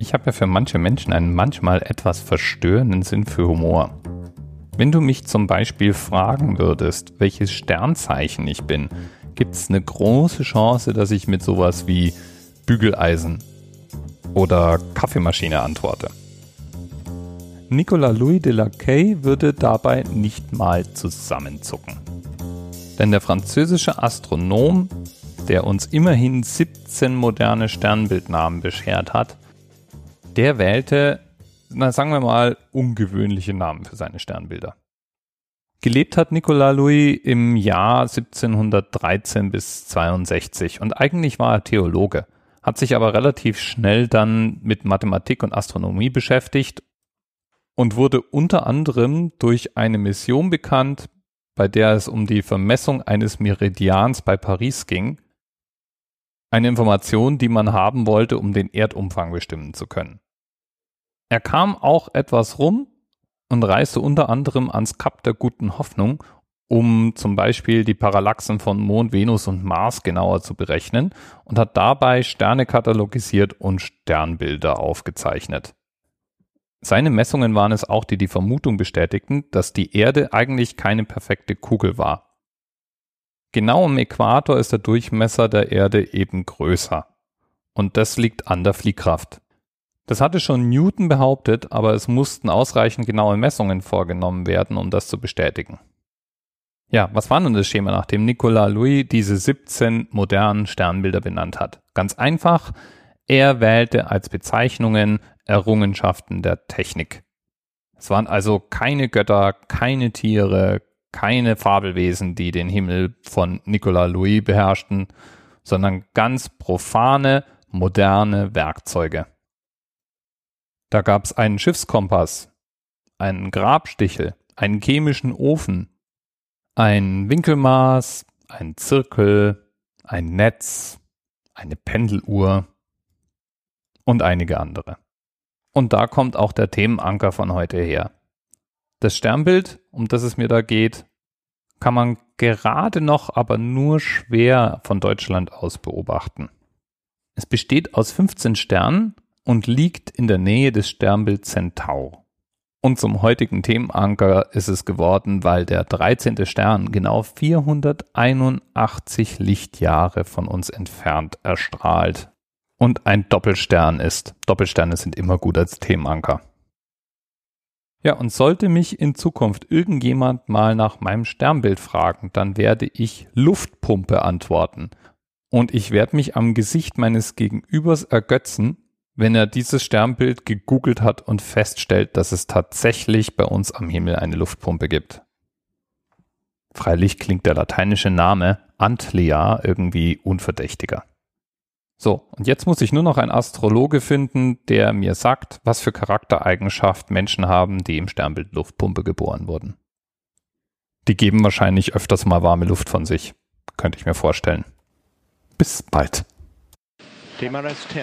Ich habe ja für manche Menschen einen manchmal etwas verstörenden Sinn für Humor. Wenn du mich zum Beispiel fragen würdest, welches Sternzeichen ich bin, gibt es eine große Chance, dass ich mit sowas wie Bügeleisen oder Kaffeemaschine antworte. Nicolas Louis de Lacay würde dabei nicht mal zusammenzucken. Denn der französische Astronom, der uns immerhin 17 moderne Sternbildnamen beschert hat, der wählte, na sagen wir mal, ungewöhnliche Namen für seine Sternbilder. Gelebt hat Nicolas Louis im Jahr 1713 bis 62 und eigentlich war er Theologe, hat sich aber relativ schnell dann mit Mathematik und Astronomie beschäftigt und wurde unter anderem durch eine Mission bekannt, bei der es um die Vermessung eines Meridians bei Paris ging. Eine Information, die man haben wollte, um den Erdumfang bestimmen zu können. Er kam auch etwas rum und reiste unter anderem ans Kap der guten Hoffnung, um zum Beispiel die Parallaxen von Mond, Venus und Mars genauer zu berechnen und hat dabei Sterne katalogisiert und Sternbilder aufgezeichnet. Seine Messungen waren es auch, die die Vermutung bestätigten, dass die Erde eigentlich keine perfekte Kugel war. Genau am Äquator ist der Durchmesser der Erde eben größer. Und das liegt an der Fliehkraft. Das hatte schon Newton behauptet, aber es mussten ausreichend genaue Messungen vorgenommen werden, um das zu bestätigen. Ja, was war nun das Schema, nachdem Nicolas Louis diese 17 modernen Sternbilder benannt hat? Ganz einfach, er wählte als Bezeichnungen Errungenschaften der Technik. Es waren also keine Götter, keine Tiere, keine Fabelwesen, die den Himmel von Nicolas Louis beherrschten, sondern ganz profane, moderne Werkzeuge. Da gab es einen Schiffskompass, einen Grabstichel, einen chemischen Ofen, ein Winkelmaß, ein Zirkel, ein Netz, eine Pendeluhr und einige andere. Und da kommt auch der Themenanker von heute her. Das Sternbild, um das es mir da geht, kann man gerade noch, aber nur schwer von Deutschland aus beobachten. Es besteht aus 15 Sternen und liegt in der Nähe des Sternbilds Centaur. Und zum heutigen Themenanker ist es geworden, weil der 13. Stern genau 481 Lichtjahre von uns entfernt erstrahlt und ein Doppelstern ist. Doppelsterne sind immer gut als Themenanker. Ja, und sollte mich in Zukunft irgendjemand mal nach meinem Sternbild fragen, dann werde ich Luftpumpe antworten. Und ich werde mich am Gesicht meines Gegenübers ergötzen, wenn er dieses Sternbild gegoogelt hat und feststellt, dass es tatsächlich bei uns am Himmel eine Luftpumpe gibt. Freilich klingt der lateinische Name Antlia irgendwie unverdächtiger. So, und jetzt muss ich nur noch einen Astrologe finden, der mir sagt, was für Charaktereigenschaft Menschen haben, die im Sternbild Luftpumpe geboren wurden. Die geben wahrscheinlich öfters mal warme Luft von sich, könnte ich mir vorstellen. Bis bald. TMRS 10,